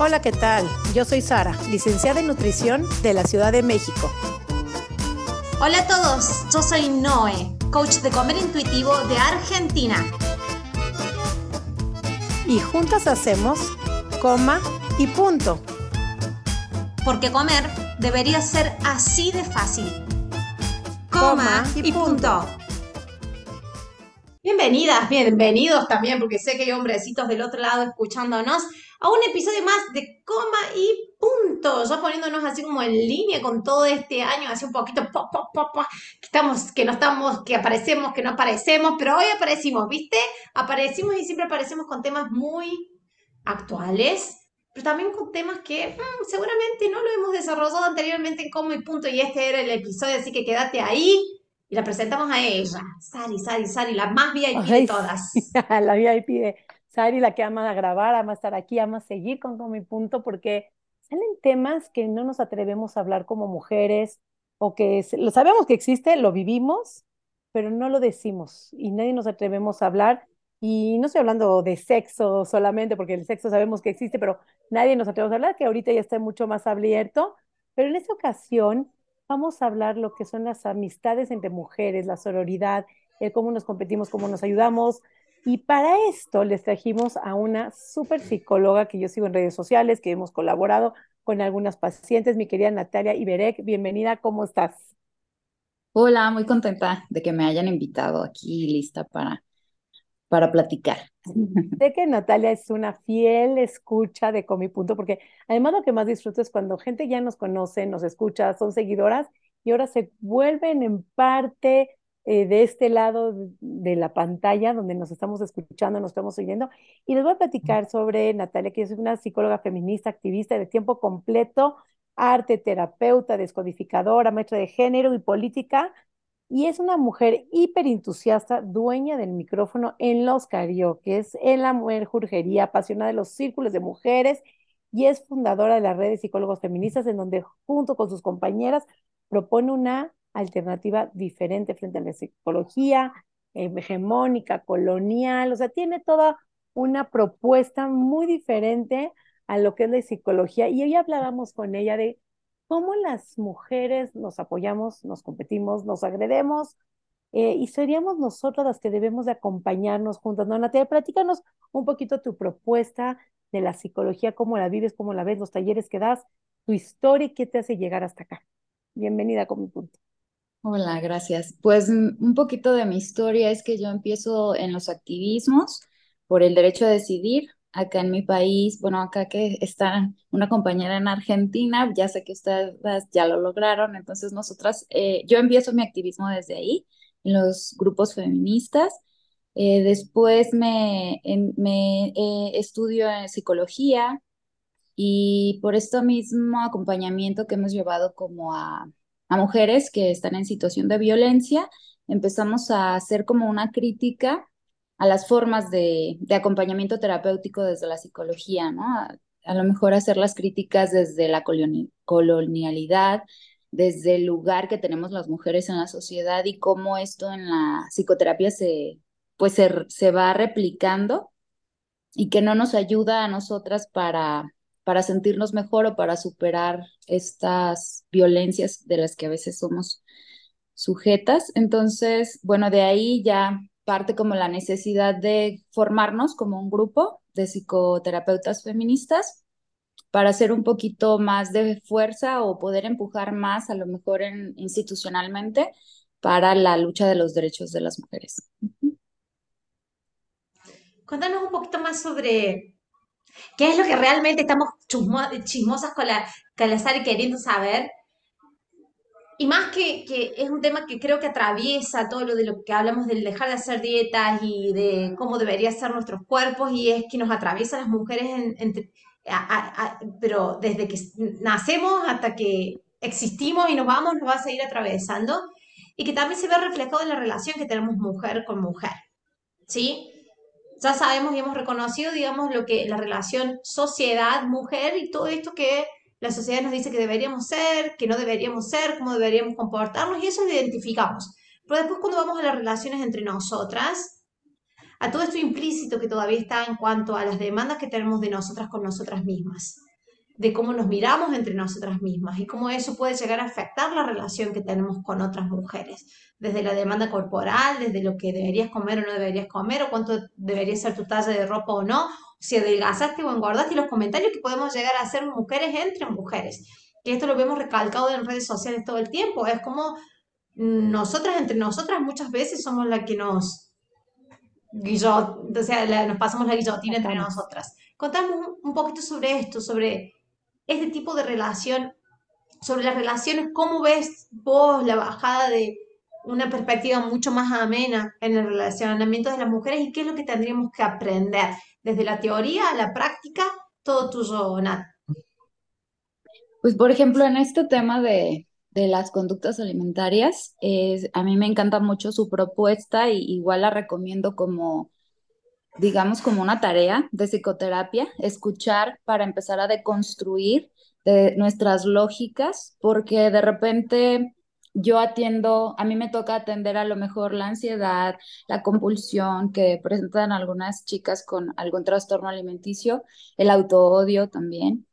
Hola, ¿qué tal? Yo soy Sara, licenciada en nutrición de la Ciudad de México. Hola a todos, yo soy Noé, coach de comer intuitivo de Argentina. Y juntas hacemos coma y punto. Porque comer debería ser así de fácil. Coma, y, punto. Bienvenidas, bienvenidos también, porque sé que hay hombrecitos del otro lado escuchándonos a un episodio más de coma y punto, ya poniéndonos así como en línea con todo este año, así un poquito, que estamos, que no estamos, que aparecemos, que no aparecemos, pero hoy aparecimos, ¿viste? Aparecimos y siempre aparecemos con temas muy actuales, pero también con temas que mm, seguramente no lo hemos desarrollado anteriormente en coma y punto, y este era el episodio, así que quédate ahí. Y la presentamos a ella, Sari, Sari, Sari, la más VIP de todas. la VIP de Sari, la que ama grabar, ama estar aquí, ama seguir con, con mi punto, porque salen temas que no nos atrevemos a hablar como mujeres, o que lo sabemos que existe, lo vivimos, pero no lo decimos y nadie nos atrevemos a hablar. Y no estoy hablando de sexo solamente, porque el sexo sabemos que existe, pero nadie nos atrevemos a hablar, que ahorita ya está mucho más abierto. Pero en esta ocasión vamos a hablar lo que son las amistades entre mujeres, la sororidad, el cómo nos competimos, cómo nos ayudamos, y para esto les trajimos a una súper psicóloga que yo sigo en redes sociales, que hemos colaborado con algunas pacientes, mi querida Natalia Iberek. Bienvenida, ¿cómo estás? Hola, muy contenta de que me hayan invitado aquí, lista para, para platicar. Sé que Natalia es una fiel escucha de Comi Punto, porque además lo que más disfruto es cuando gente ya nos conoce, nos escucha, son seguidoras y ahora se vuelven en parte eh, de este lado de la pantalla donde nos estamos escuchando, nos estamos oyendo. Y les voy a platicar sobre Natalia, que es una psicóloga feminista, activista de tiempo completo, arte, terapeuta, descodificadora, maestra de género y política. Y es una mujer hiperentusiasta, dueña del micrófono en los karaoke, en la mujer jurgería, apasionada de los círculos de mujeres y es fundadora de la red de psicólogos feministas, en donde junto con sus compañeras propone una alternativa diferente frente a la psicología hegemónica, colonial, o sea, tiene toda una propuesta muy diferente a lo que es la psicología. Y hoy hablábamos con ella de cómo las mujeres nos apoyamos, nos competimos, nos agredemos, eh, y seríamos nosotros las que debemos de acompañarnos juntas. ¿No, Natalia? Platícanos un poquito tu propuesta de la psicología, cómo la vives, cómo la ves, los talleres que das, tu historia y qué te hace llegar hasta acá. Bienvenida con mi punto. Hola, gracias. Pues mm, un poquito de mi historia es que yo empiezo en los activismos por el derecho a decidir acá en mi país, bueno, acá que está una compañera en Argentina, ya sé que ustedes ya lo lograron, entonces nosotras, eh, yo empiezo mi activismo desde ahí, en los grupos feministas. Eh, después me, me eh, estudio en psicología y por esto mismo acompañamiento que hemos llevado como a a mujeres que están en situación de violencia, empezamos a hacer como una crítica a las formas de, acompañamiento terapéutico desde la psicología, ¿no? A, lo mejor hacer las críticas desde la colonialidad, desde el lugar que tenemos las mujeres en la sociedad y cómo esto en la psicoterapia se, pues se va replicando y que no nos ayuda a nosotras para para sentirnos mejor o para superar estas violencias de las que a veces somos sujetas. Entonces, bueno, de ahí ya parte como la necesidad de formarnos como un grupo de psicoterapeutas feministas para hacer un poquito más de fuerza o poder empujar más, a lo mejor institucionalmente, para la lucha de los derechos de las mujeres. Cuéntanos un poquito más sobre ¿Qué es lo que realmente estamos chismosas con la, y queriendo saber? Y más que, que, es un tema que creo que atraviesa todo lo de lo que hablamos del dejar de hacer dietas y de cómo deberían ser nuestros cuerpos, y es que nos atraviesa las mujeres, pero desde que nacemos hasta que existimos y nos vamos, nos va a seguir atravesando, y que también se ve reflejado en la relación que tenemos mujer con mujer. ¿Sí? Ya sabemos y hemos reconocido, digamos, lo que la relación sociedad-mujer y todo esto que la sociedad nos dice que deberíamos ser, que no deberíamos ser, cómo deberíamos comportarnos, y eso lo identificamos. Pero después cuando vamos a las relaciones entre nosotras, a todo esto implícito que todavía está en cuanto a las demandas que tenemos de nosotras con nosotras mismas. De cómo nos miramos entre nosotras mismas y cómo eso puede llegar a afectar la relación que tenemos con otras mujeres, desde la demanda corporal, desde lo que deberías comer o no deberías comer, o cuánto debería ser tu talla de ropa o no, si adelgazaste o engordaste, y los comentarios que podemos llegar a hacer mujeres entre mujeres. Que esto lo vemos recalcado en redes sociales todo el tiempo, es como nosotras entre nosotras muchas veces somos las que nos o sea, nos pasamos la guillotina entre nosotras. Contamos un poquito sobre esto, sobre este tipo de relación, sobre las relaciones, ¿cómo ves vos la bajada de una perspectiva mucho más amena en el relacionamiento de las mujeres y qué es lo que tendríamos que aprender desde la teoría a la práctica, todo tuyo, Nat? Pues, por ejemplo, en este tema de, de las conductas alimentarias, a mí me encanta mucho su propuesta y igual la recomiendo como digamos, como una tarea de psicoterapia, escuchar para empezar a deconstruir de nuestras lógicas, porque de repente yo atiendo, a mí me toca atender a lo mejor la ansiedad, la compulsión que presentan algunas chicas con algún trastorno alimenticio, el autoodio también.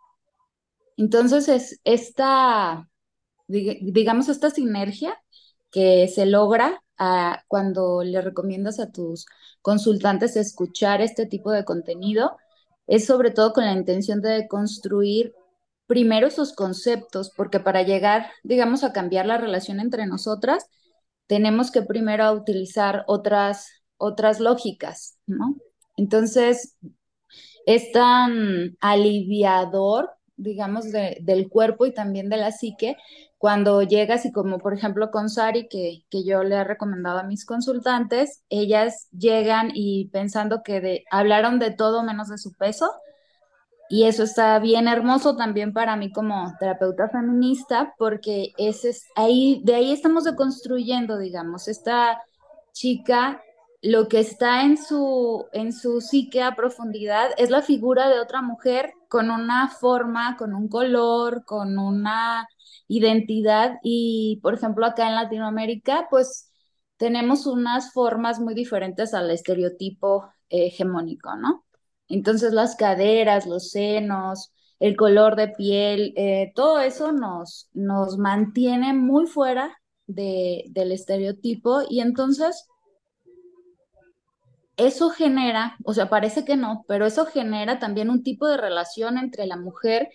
Entonces es esta, digamos, esta sinergia que se logra ah, cuando le recomiendas a tus consultantes escuchar este tipo de contenido es sobre todo con la intención de construir primero sus conceptos, porque para llegar, digamos, a cambiar la relación entre nosotras, tenemos que primero utilizar otras, otras lógicas, ¿no? Entonces, es tan aliviador, digamos, del cuerpo y también de la psique, cuando llegas y como por ejemplo con Sari, que, que yo le he recomendado a mis consultantes, ellas llegan y pensando que de, hablaron de todo menos de su peso, y eso está bien hermoso también para mí como terapeuta feminista, porque ese es, ahí, de ahí estamos deconstruyendo, digamos, esta chica, lo que está en su, en su psique a profundidad es la figura de otra mujer con una forma, con un color, con una identidad y, por ejemplo, acá en Latinoamérica, pues tenemos unas formas muy diferentes al estereotipo hegemónico, ¿no? Entonces las caderas, los senos, el color de piel, eh, todo eso nos, nos mantiene muy fuera de, del estereotipo y entonces eso genera, o sea, parece que no, pero eso genera también un tipo de relación entre la mujer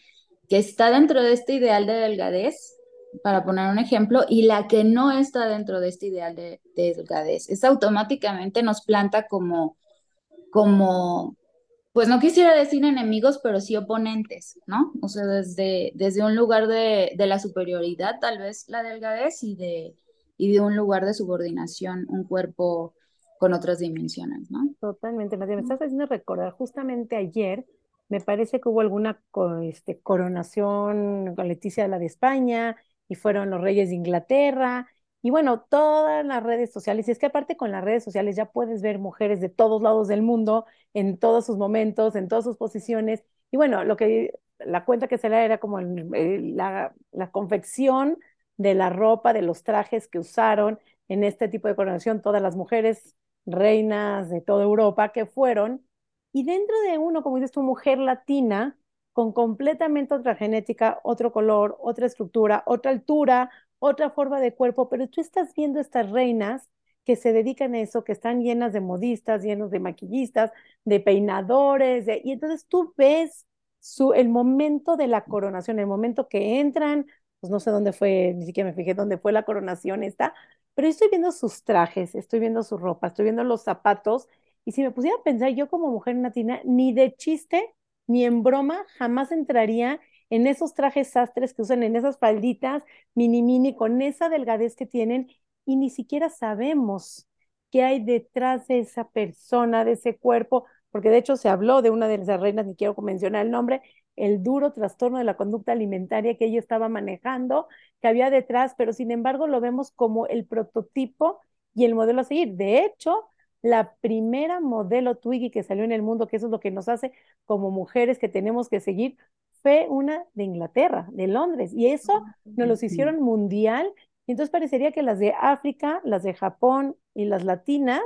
que está dentro de este ideal de delgadez, para poner un ejemplo, y la que no está dentro de este ideal de, delgadez. Es automáticamente nos planta como, como, pues no quisiera decir enemigos, pero sí oponentes, ¿no? O sea, desde, desde un lugar de, de la superioridad, tal vez la delgadez, y de, y de un lugar de subordinación, un cuerpo con otras dimensiones, ¿no? Totalmente. Me estás haciendo recordar justamente ayer me parece que hubo alguna este, coronación con Leticia la de España y fueron los reyes de Inglaterra y bueno, todas las redes sociales. Y es que aparte con las redes sociales ya puedes ver mujeres de todos lados del mundo, en todos sus momentos, en todas sus posiciones. Y bueno, lo que la cuenta que se le era como la, la confección de la ropa, de los trajes que usaron en este tipo de coronación, todas las mujeres reinas de toda Europa que fueron y dentro de uno, como dices tu mujer latina, con completamente otra genética, otro color, otra estructura, otra altura, otra forma de cuerpo, pero tú estás viendo estas reinas que se dedican a eso, que están llenas de modistas, llenos de maquillistas, de peinadores, y entonces tú ves su, el momento de la coronación, el momento que entran, pues no sé dónde fue, ni siquiera me fijé dónde fue la coronación esta, pero estoy viendo sus trajes, estoy viendo su ropa, estoy viendo los zapatos y si me pusiera a pensar, yo como mujer latina, ni de chiste, ni en broma, jamás entraría en esos trajes sastres que usan, en esas falditas mini mini, con esa delgadez que tienen, y ni siquiera sabemos qué hay detrás de esa persona, de ese cuerpo, porque de hecho se habló de una de esas reinas, ni quiero mencionar el nombre, el duro trastorno de la conducta alimentaria que ella estaba manejando, que había detrás, pero sin embargo lo vemos como el prototipo y el modelo a seguir. De hecho, la primera modelo Twiggy que salió en el mundo, que eso es lo que nos hace como mujeres que tenemos que seguir, fue una de Inglaterra, de Londres, y eso ah, nos los hicieron mundial. Y entonces parecería que las de África, las de Japón y las latinas,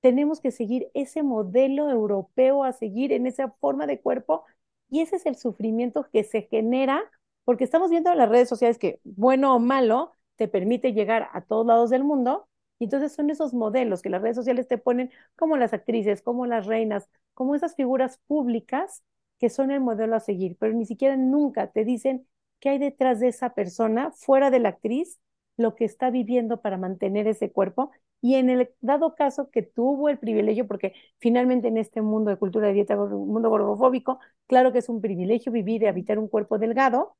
tenemos que seguir ese modelo europeo a seguir en esa forma de cuerpo Y ese es el sufrimiento que se genera porque estamos viendo en las redes sociales que, bueno o malo, te permite llegar a todos lados del mundo. Y entonces son esos modelos que las redes sociales te ponen como las actrices, como las reinas, como esas figuras públicas que son el modelo a seguir, pero ni siquiera nunca te dicen qué hay detrás de esa persona, fuera de la actriz, lo que está viviendo para mantener ese cuerpo. Y en el dado caso que tuvo el privilegio, porque finalmente en este mundo de cultura de dieta, un mundo gordofóbico, claro que es un privilegio vivir y habitar un cuerpo delgado,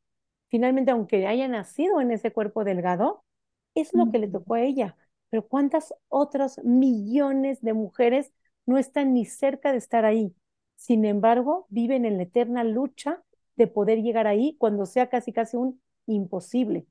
finalmente, aunque haya nacido en ese cuerpo delgado, es lo que le tocó a ella. Pero ¿cuántas otras millones de mujeres no están ni cerca de estar ahí? Sin embargo, viven en la eterna lucha de poder llegar ahí cuando sea casi casi un imposible,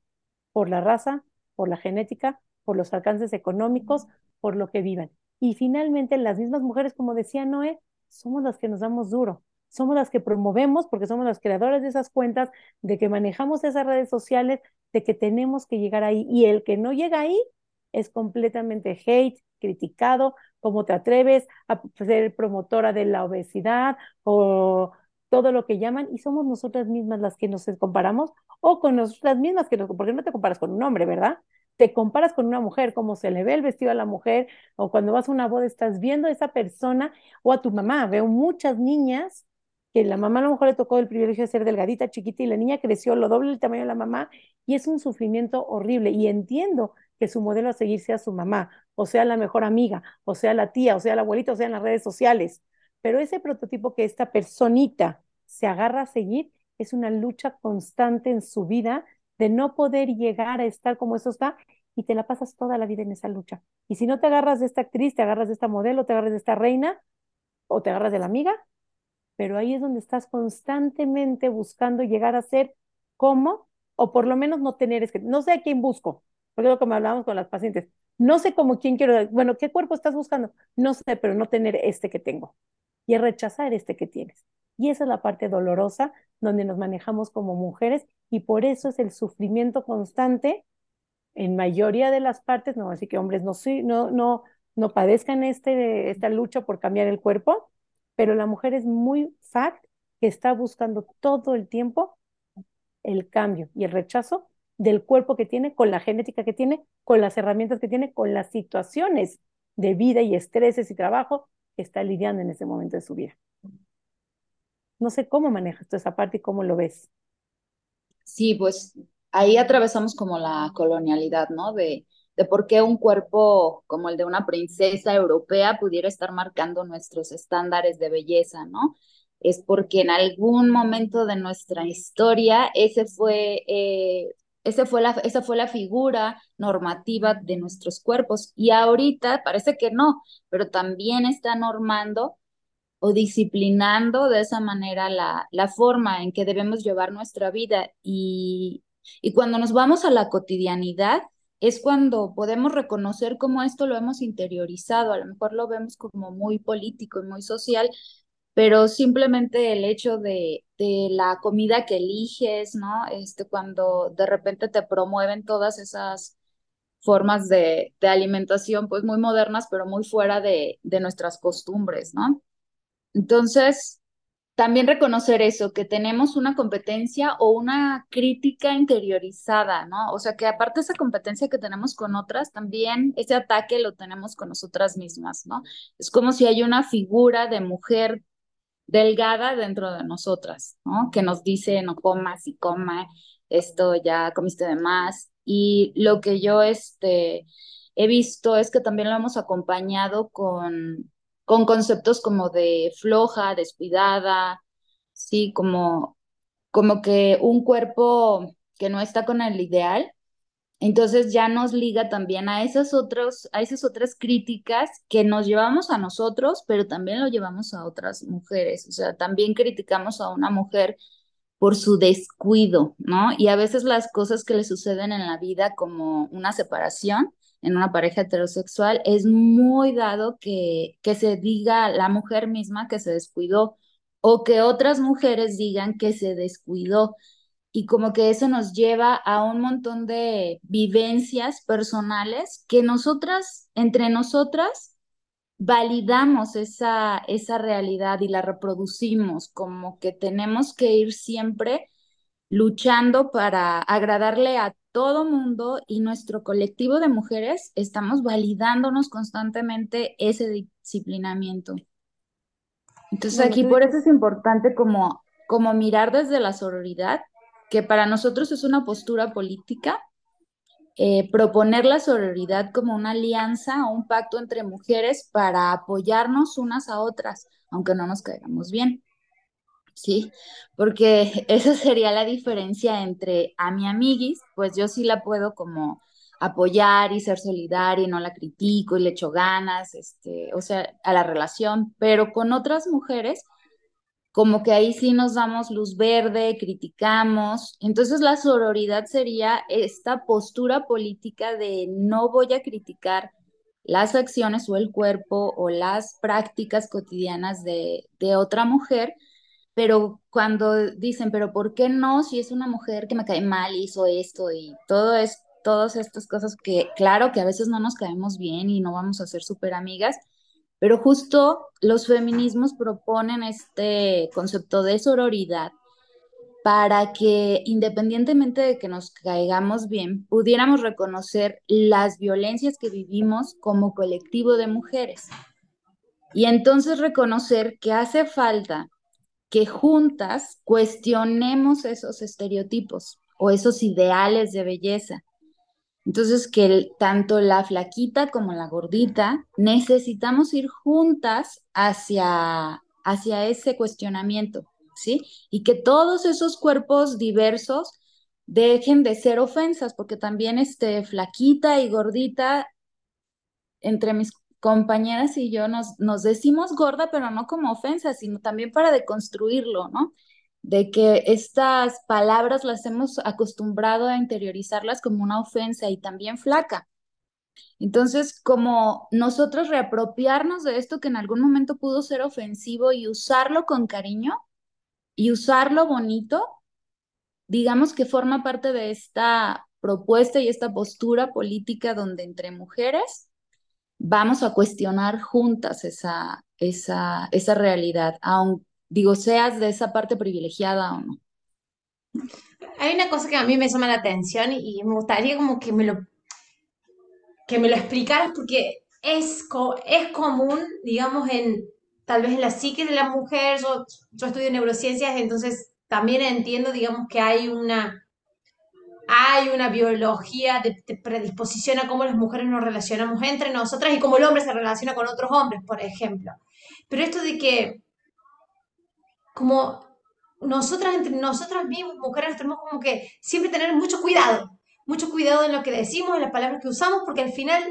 por la raza, por la genética, por los alcances económicos, por lo que vivan. Y finalmente las mismas mujeres, como decía Noé, somos las que nos damos duro somos las que promovemos, porque somos las creadoras de esas cuentas, de que manejamos esas redes sociales, de que tenemos que llegar ahí. Y el que no llega ahí es completamente hate, criticado, cómo te atreves a ser promotora de la obesidad o todo lo que llaman, y somos nosotras mismas las que nos comparamos, o con nosotras mismas, que nos, porque no te comparas con un hombre, ¿verdad? Te comparas con una mujer, cómo se le ve el vestido a la mujer, o cuando vas a una boda estás viendo a esa persona, o a tu mamá. Veo muchas niñas que la mamá a lo mejor le tocó el privilegio de ser delgadita, chiquita, y la niña creció lo doble el tamaño de la mamá, y es un sufrimiento horrible. Y entiendo que su modelo a seguir sea su mamá, o sea la mejor amiga, o sea la tía, o sea la abuelita, o sea en las redes sociales. Pero ese prototipo que esta personita se agarra a seguir es una lucha constante en su vida de no poder llegar a estar como eso está y te la pasas toda la vida en esa lucha. Y si no te agarras de esta actriz, te agarras de esta modelo, te agarras de esta reina o te agarras de la amiga, pero ahí es donde estás constantemente buscando llegar a ser como, o por lo menos no tener, es que no sé a quién busco, porque es lo que me hablábamos con las pacientes, no sé cómo quién quiero, bueno, ¿qué cuerpo estás buscando? No sé, pero no tener este que tengo y rechazar este que tienes. Y esa es la parte dolorosa donde nos manejamos como mujeres y por eso es el sufrimiento constante en mayoría de las partes, no, así que hombres no, no, no, no padezcan este, esta lucha por cambiar el cuerpo, pero la mujer es muy fact que está buscando todo el tiempo el cambio y el rechazo del cuerpo que tiene, con la genética que tiene, con las herramientas que tiene, con las situaciones de vida y estreses y trabajo que está lidiando en ese momento de su vida. No sé cómo manejas tú esa parte y cómo lo ves. Sí, pues ahí atravesamos como la colonialidad, ¿no? De de por qué un cuerpo como el de una princesa europea pudiera estar marcando nuestros estándares de belleza, ¿no? Es porque en algún momento de nuestra historia ese fue, eh, ese fue la, esa fue la figura normativa de nuestros cuerpos y ahorita parece que no, pero también está normando o disciplinando de esa manera la, la forma en que debemos llevar nuestra vida y, y cuando nos vamos a la cotidianidad, es cuando podemos reconocer cómo esto lo hemos interiorizado, a lo mejor lo vemos como muy político y muy social, pero simplemente el hecho de, de la comida que eliges, ¿no? Este, cuando de repente te promueven todas esas formas de, de alimentación, pues muy modernas, pero muy fuera de, de nuestras costumbres, ¿no? Entonces, también reconocer eso, que tenemos una competencia o una crítica interiorizada, ¿no? O sea, que aparte de esa competencia que tenemos con otras, también ese ataque lo tenemos con nosotras mismas, ¿no? Es como si hay una figura de mujer delgada dentro de nosotras, ¿no? Que nos dice, no comas y coma, esto ya comiste de más. Y lo que yo este, he visto es que también lo hemos acompañado con con conceptos como de floja, descuidada, sí, como, como que un cuerpo que no está con el ideal. Entonces ya nos liga también a esas, otros, a esas otras críticas que nos llevamos a nosotros, pero también lo llevamos a otras mujeres. O sea, también criticamos a una mujer por su descuido, ¿no? Y a veces las cosas que le suceden en la vida, como una separación, en una pareja heterosexual, es muy dado que, que se diga la mujer misma que se descuidó o que otras mujeres digan que se descuidó. Y como que eso nos lleva a un montón de vivencias personales que nosotras, entre nosotras, validamos esa, esa realidad y la reproducimos, como que tenemos que ir siempre luchando para agradarle a todo mundo y nuestro colectivo de mujeres estamos validándonos constantemente ese disciplinamiento. Entonces aquí por eso es importante como, como mirar desde la sororidad, que para nosotros es una postura política, eh, proponer la sororidad como una alianza o un pacto entre mujeres para apoyarnos unas a otras, aunque no nos caigamos bien. ¿Sí? Porque esa sería la diferencia entre a mi amiguis, pues yo sí la puedo como apoyar y ser solidaria y no la critico y le echo ganas, este, o sea, a la relación, pero con otras mujeres, como que ahí sí nos damos luz verde, criticamos. Entonces la sororidad sería esta postura política de no voy a criticar las acciones o el cuerpo o las prácticas cotidianas de, de otra mujer, pero cuando dicen, pero ¿por qué no? Si es una mujer que me cae mal, hizo esto y todo es, todas estas cosas que, claro, que a veces no nos caemos bien y no vamos a ser súper amigas, pero justo los feminismos proponen este concepto de sororidad para que independientemente de que nos caigamos bien, pudiéramos reconocer las violencias que vivimos como colectivo de mujeres. Y entonces reconocer que hace falta que juntas cuestionemos esos estereotipos o esos ideales de belleza. Entonces, que tanto la flaquita como la gordita necesitamos ir juntas hacia, hacia ese cuestionamiento, ¿sí? Y que todos esos cuerpos diversos dejen de ser ofensas, porque también este, flaquita y gordita, entre mis compañeras y yo nos, nos decimos gorda, pero no como ofensa, sino también para deconstruirlo, ¿no? De que estas palabras las hemos acostumbrado a interiorizarlas como una ofensa y también flaca. Entonces, como nosotros reapropiarnos de esto que en algún momento pudo ser ofensivo y usarlo con cariño y usarlo bonito, digamos que forma parte de esta propuesta y esta postura política donde entre mujeres vamos a cuestionar juntas esa, esa, esa realidad, aun, digo, seas de esa parte privilegiada o no. Hay una cosa que a mí me llama la atención y me gustaría como que me lo, que me lo explicaras porque es, es común, digamos, en tal vez en la psique de la mujer, yo, yo estudio neurociencias, entonces también entiendo, digamos, que hay una hay una biología de, predisposición a cómo las mujeres nos relacionamos entre nosotras y cómo el hombre se relaciona con otros hombres, por ejemplo. Pero esto de que, como nosotras, entre nosotras mismas, mujeres, tenemos como que siempre tener mucho cuidado, mucho cuidado en lo que decimos, en las palabras que usamos, porque al final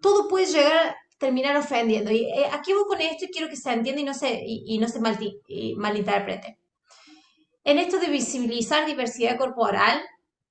todo puede llegar a terminar ofendiendo. Y eh, aquí voy con esto y quiero que se entienda y, no se malinterprete. En esto de visibilizar diversidad corporal,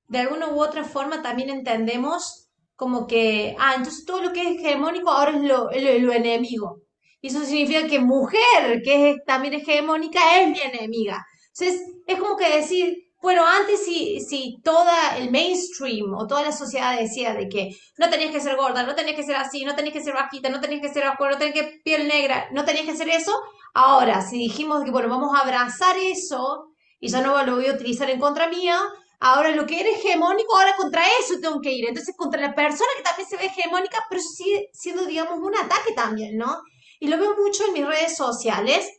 de alguna u otra forma también entendemos como que, ah, entonces todo lo que es hegemónico ahora es lo, lo, enemigo. Y eso significa que mujer, que es también hegemónica, es mi enemiga. Entonces, es como que decir, bueno, antes si, si toda el mainstream o toda la sociedad decía de que no tenías que ser gorda, no tenías que ser así, no tenías que ser bajita, no tenías que ser bajo, no tenías que piel negra, no tenías que hacer eso, ahora si dijimos que, bueno, vamos a abrazar eso y ya no lo voy a utilizar en contra mía, Ahora, lo que era hegemónico, ahora contra eso tengo que ir. Entonces, contra la persona que también se ve hegemónica, pero sigue siendo, digamos, un ataque también, ¿no? Y lo veo mucho en mis redes sociales,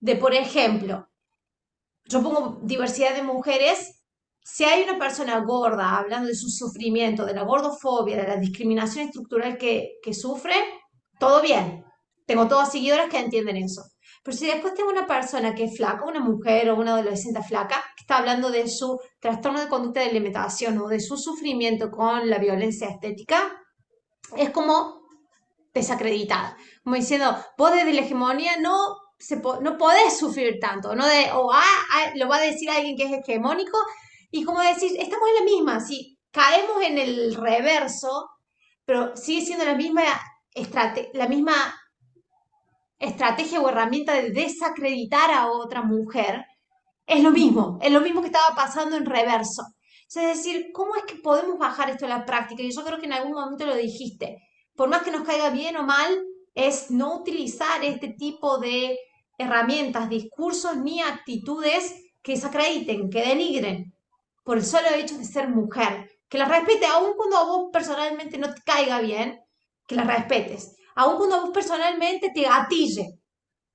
de, por ejemplo, yo pongo diversidad de mujeres. Si hay una persona gorda hablando de su sufrimiento, de la gordofobia, de la discriminación estructural que, que sufre, todo bien. Tengo todas seguidoras que entienden eso. Pero si después tengo una persona que es flaca, una mujer o una adolescente flaca, que está hablando de su trastorno de conducta de alimentación o de su sufrimiento con la violencia estética, es como desacreditada. Como diciendo, vos desde la hegemonía no, se no podés sufrir tanto, ¿no? De, o ah, ah, lo va a decir alguien que es hegemónico, y como decir, estamos en la misma, si caemos en el reverso, pero sigue siendo la misma la misma estrategia o herramienta de desacreditar a otra mujer, es lo mismo, es lo mismo que estaba pasando en reverso. Es decir, ¿cómo es que podemos bajar esto a la práctica? Y yo creo que en algún momento lo dijiste. Por más que nos caiga bien o mal, es no utilizar este tipo de herramientas, discursos ni actitudes que desacrediten, que denigren por el solo hecho de ser mujer. Que la respete, aun cuando a vos personalmente no te caiga bien, que la respetes. Aun cuando vos personalmente te gatille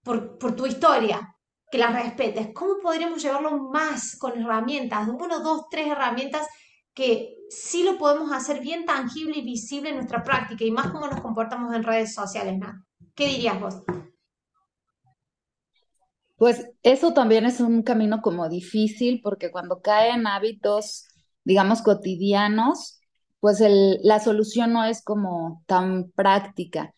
por, por tu historia, que la respetes. ¿Cómo podríamos llevarlo más con herramientas? Uno, dos, tres herramientas que sí lo podemos hacer bien tangible y visible en nuestra práctica y más cómo nos comportamos en redes sociales, ¿no? ¿Qué dirías vos? Pues eso también es un camino como difícil porque cuando caen hábitos, digamos, cotidianos, pues el, la solución no es como tan práctica.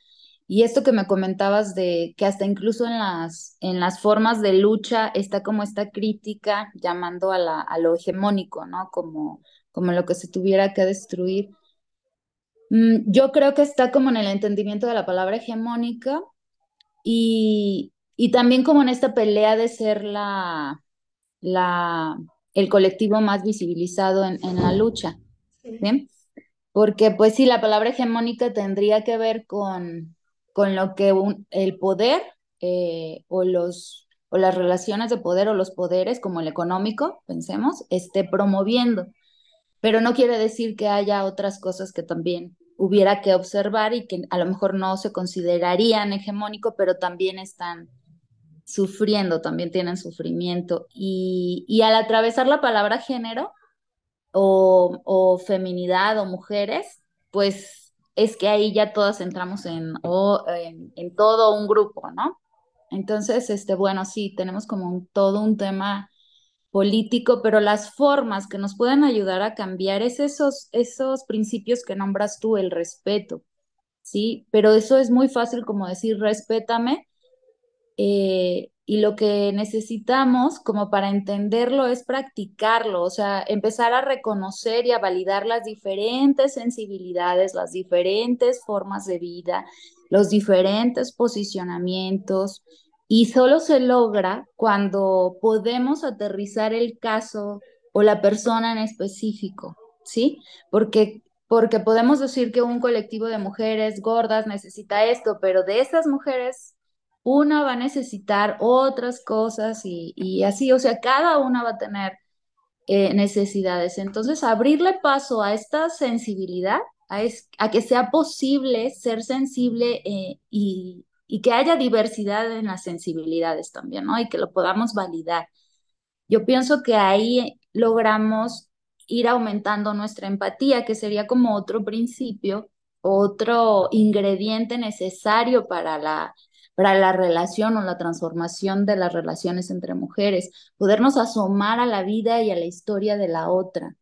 Y esto que me comentabas de que hasta incluso en las, en las formas de lucha está como esta crítica llamando a, la, a lo hegemónico, ¿no? Como, como lo que se tuviera que destruir. Mm, yo creo que está como en el entendimiento de la palabra hegemónica y, y también como en esta pelea de ser la, la, el colectivo más visibilizado en, en la lucha. ¿sí? Porque pues sí, la palabra hegemónica tendría que ver con, con lo que el poder eh, o, los, o las relaciones de poder o los poderes, como el económico, pensemos, esté promoviendo. Pero no quiere decir que haya otras cosas que también hubiera que observar y que a lo mejor no se considerarían hegemónico, pero también están sufriendo, también tienen sufrimiento. Y, y al atravesar la palabra género o, o, feminidad o mujeres, pues es que ahí ya todas entramos en, en, en, todo un grupo, ¿no? Entonces, este, bueno, sí, tenemos como un, todo un tema político, pero las formas que nos pueden ayudar a cambiar es esos, esos principios que nombras tú, el respeto, ¿sí? Pero eso es muy fácil como decir, respétame, eh, y lo que necesitamos como para entenderlo es practicarlo, o sea, empezar a reconocer y a validar las diferentes sensibilidades, las diferentes formas de vida, los diferentes posicionamientos. Y solo se logra cuando podemos aterrizar el caso o la persona en específico, ¿sí? Porque porque podemos decir que un colectivo de mujeres gordas necesita esto, pero de esas mujeres una va a necesitar otras cosas y, así, o sea, cada una va a tener eh, necesidades. Entonces, abrirle paso a esta sensibilidad, a, a que sea posible ser sensible eh, y, y, que haya diversidad en las sensibilidades también, ¿no? Y que lo podamos validar. Yo pienso que ahí logramos ir aumentando nuestra empatía, que sería como otro principio, otro ingrediente necesario para la para la relación o la transformación de las relaciones entre mujeres, podernos asomar a la vida y a la historia de la otra,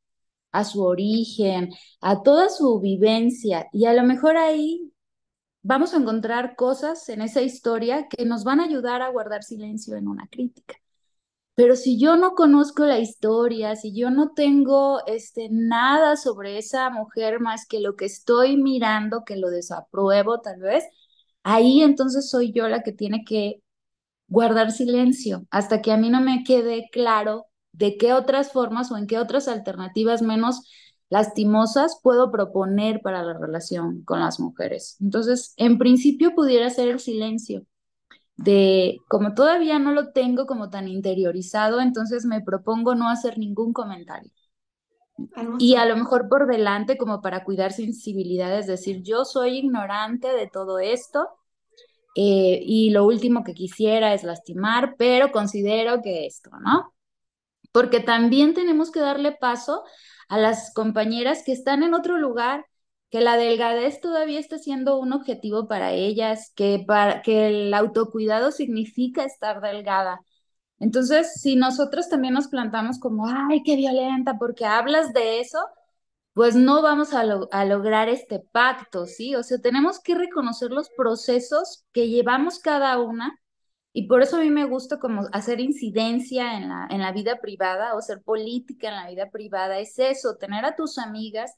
a su origen, a toda su vivencia y a lo mejor ahí vamos a encontrar cosas en esa historia que nos van a ayudar a guardar silencio en una crítica. Pero si yo no conozco la historia, si yo no tengo este, nada sobre esa mujer más que lo que estoy mirando, que lo desapruebo tal vez, ahí entonces soy yo la que tiene que guardar silencio hasta que a mí no me quede claro de qué otras formas o en qué otras alternativas menos lastimosas puedo proponer para la relación con las mujeres. Entonces, en principio pudiera ser el silencio de, como todavía no lo tengo como tan interiorizado, entonces me propongo no hacer ningún comentario. Y a lo mejor por delante, como para cuidar sensibilidades, decir, yo soy ignorante de todo esto eh, y lo último que quisiera es lastimar, pero considero que esto, ¿no? Porque también tenemos que darle paso a las compañeras que están en otro lugar, que la delgadez todavía está siendo un objetivo para ellas, que, para, que el autocuidado significa estar delgada entonces, si nosotros también nos plantamos como, ay, qué violenta, porque hablas de eso, pues no vamos a, lograr este pacto, ¿sí? O sea, tenemos que reconocer los procesos que llevamos cada una y por eso a mí me gusta como hacer incidencia en la, en la vida privada o ser política en la vida privada, es eso, tener a tus amigas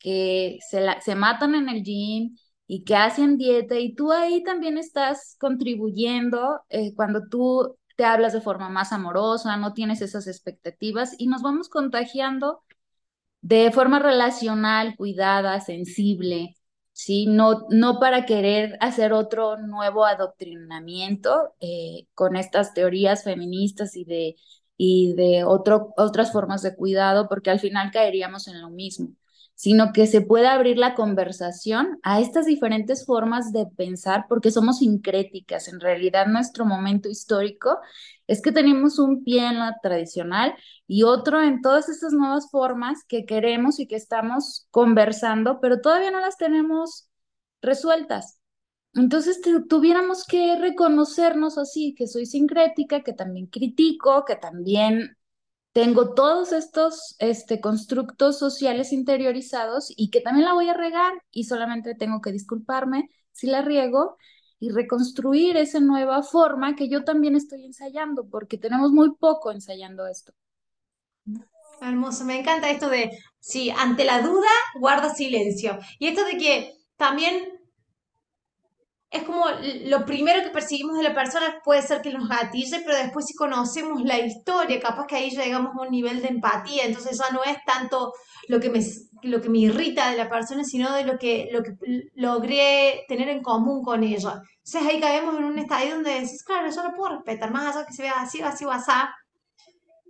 que se, se matan en el gym y que hacen dieta y tú ahí también estás contribuyendo eh, cuando tú te hablas de forma más amorosa, no tienes esas expectativas y nos vamos contagiando de forma relacional, cuidada, sensible, ¿sí? No, no para querer hacer otro nuevo adoctrinamiento eh, con estas teorías feministas y de, y de otras formas de cuidado, porque al final caeríamos en lo mismo, sino que se pueda abrir la conversación a estas diferentes formas de pensar, porque somos sincréticas. En realidad, nuestro momento histórico es que tenemos un pie en la tradicional y otro en todas estas nuevas formas que queremos y que estamos conversando, pero todavía no las tenemos resueltas. Entonces tuviéramos que reconocernos así, que soy sincrética, que también critico, que también tengo todos estos este, constructos sociales interiorizados y que también la voy a regar y solamente tengo que disculparme si la riego y reconstruir esa nueva forma que yo también estoy ensayando, porque tenemos muy poco ensayando esto. Hermoso, me encanta esto de, sí, ante la duda, guarda silencio. Y esto de que también es como lo primero que percibimos de la persona puede ser que nos gatille, pero después si conocemos la historia, capaz que ahí llegamos a un nivel de empatía, entonces ya no es tanto lo que me, lo que me irrita de la persona, sino de lo que, lo que logré tener en común con ella. Entonces ahí caemos en un estadio donde decís, claro, yo lo puedo respetar, más allá que se vea así así o así.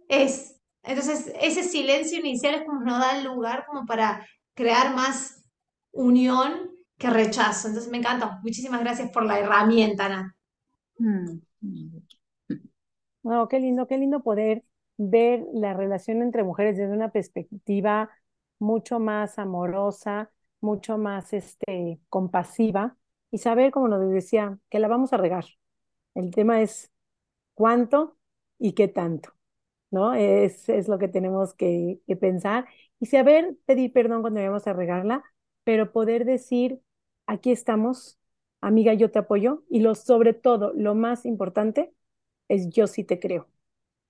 Es, entonces ese silencio inicial es como nos da el lugar como para crear más unión que rechazo. Entonces me encanta. Muchísimas gracias por la herramienta, Ana. Mm. qué lindo, qué lindo poder ver la relación entre mujeres desde una perspectiva mucho más amorosa, mucho más este, compasiva y saber, como nos decía, que la vamos a regar. El tema es cuánto y qué tanto, ¿no? Es, es lo que tenemos que, pensar y saber pedir perdón cuando vayamos a regarla, pero poder decir, aquí estamos, amiga, yo te apoyo, y lo sobre todo, lo más importante es yo sí te creo,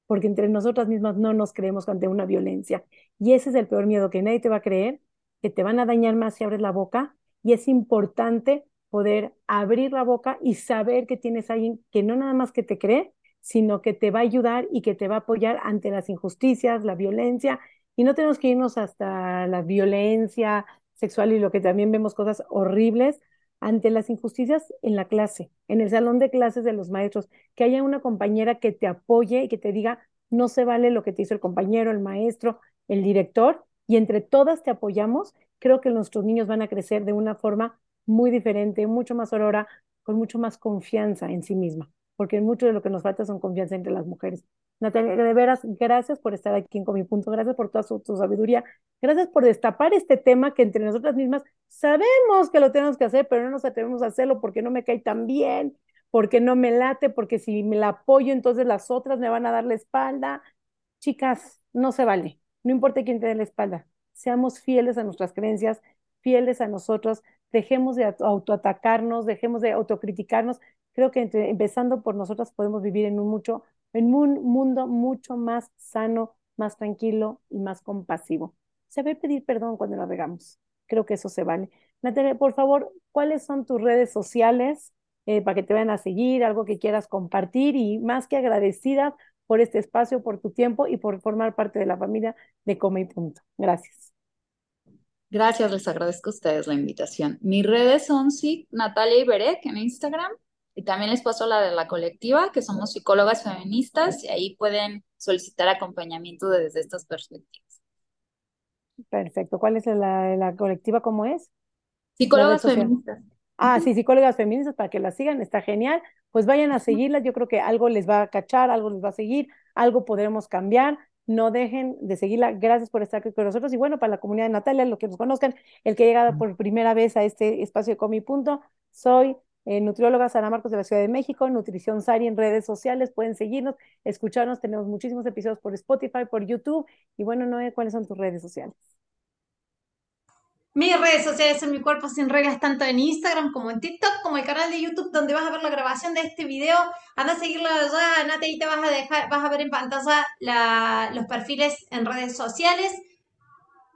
porque entre nosotras mismas no nos creemos ante una violencia, y ese es el peor miedo, que nadie te va a creer, que te van a dañar más si abres la boca, y es importante poder abrir la boca y saber que tienes a alguien que no nada más que te cree, sino que te va a ayudar y que te va a apoyar ante las injusticias, la violencia, y no tenemos que irnos hasta la violencia sexual y lo que también vemos cosas horribles ante las injusticias en la clase, en el salón de clases de los maestros, que haya una compañera que te apoye y que te diga, no se vale lo que te hizo el compañero, el maestro, el director, y entre todas te apoyamos, creo que nuestros niños van a crecer de una forma muy diferente, mucho más aurora, con mucho más confianza en sí misma, porque mucho de lo que nos falta son confianza entre las mujeres. Natalia, de veras, gracias por estar aquí en Punto, gracias por toda su, sabiduría, gracias por destapar este tema que entre nosotras mismas sabemos que lo tenemos que hacer, pero no nos atrevemos a hacerlo porque no me cae tan bien, porque no me late, porque si me la apoyo, entonces las otras me van a dar la espalda. Chicas, no se vale, no importa quién te dé la espalda, seamos fieles a nuestras creencias, fieles a nosotros, dejemos de autoatacarnos, dejemos de autocriticarnos. Creo que empezando por nosotras podemos vivir en un mucho en un mundo mucho más sano, más tranquilo y más compasivo. Saber pedir perdón cuando lo regamos. Creo que eso se vale. Natalia, por favor, ¿cuáles son tus redes sociales eh, para que te vayan a seguir, algo que quieras compartir y más que agradecida por este espacio, por tu tiempo y por formar parte de la familia de Come y Punto. Gracias. Gracias, les agradezco a ustedes la invitación. Mis redes son sí, Natalia Iberek en Instagram y también les paso la de la colectiva, que somos psicólogas feministas, y ahí pueden solicitar acompañamiento desde estas perspectivas. Perfecto. ¿Cuál es la, la colectiva? ¿Cómo es? Psicólogas feministas. Ah, sí, psicólogas feministas, para que la sigan, está genial. Pues vayan a seguirlas, yo creo que algo les va a cachar, algo les va a seguir, algo podremos cambiar. No dejen de seguirla. Gracias por estar aquí con nosotros. Y bueno, para la comunidad de Natalia, los que nos conozcan, el que ha llegado por primera vez a este espacio de Comi Punto, soy eh, nutrióloga Sara Marcos de la Ciudad de México, Nutrición Sari en redes sociales, pueden seguirnos, escucharnos, tenemos muchísimos episodios por Spotify, por YouTube, y bueno, Noé, ¿cuáles son tus redes sociales? Mis redes sociales son Mi Cuerpo Sin Reglas, tanto en Instagram como en TikTok, como el canal de YouTube donde vas a ver la grabación de este video. Anda a seguirlo allá, Nate, y te vas a dejar, vas a ver en pantalla los perfiles en redes sociales.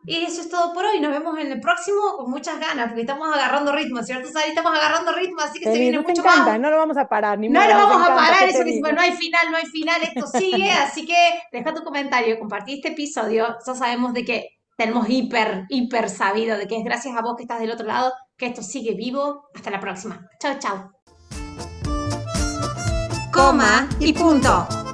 Y eso es todo por hoy. Nos vemos en el próximo con muchas ganas, porque estamos agarrando ritmo, ¿cierto, Sari? Estamos agarrando ritmo, así que se viene mucho más. No lo vamos a parar, ni No lo vamos a parar, eso que no hay final, no hay final, esto sigue, así que deja tu comentario, compartí este episodio. Ya sabemos de que tenemos hiper, hiper sabido de que es gracias a vos que estás del otro lado que esto sigue vivo. Hasta la próxima. Chao, chao. Coma y punto.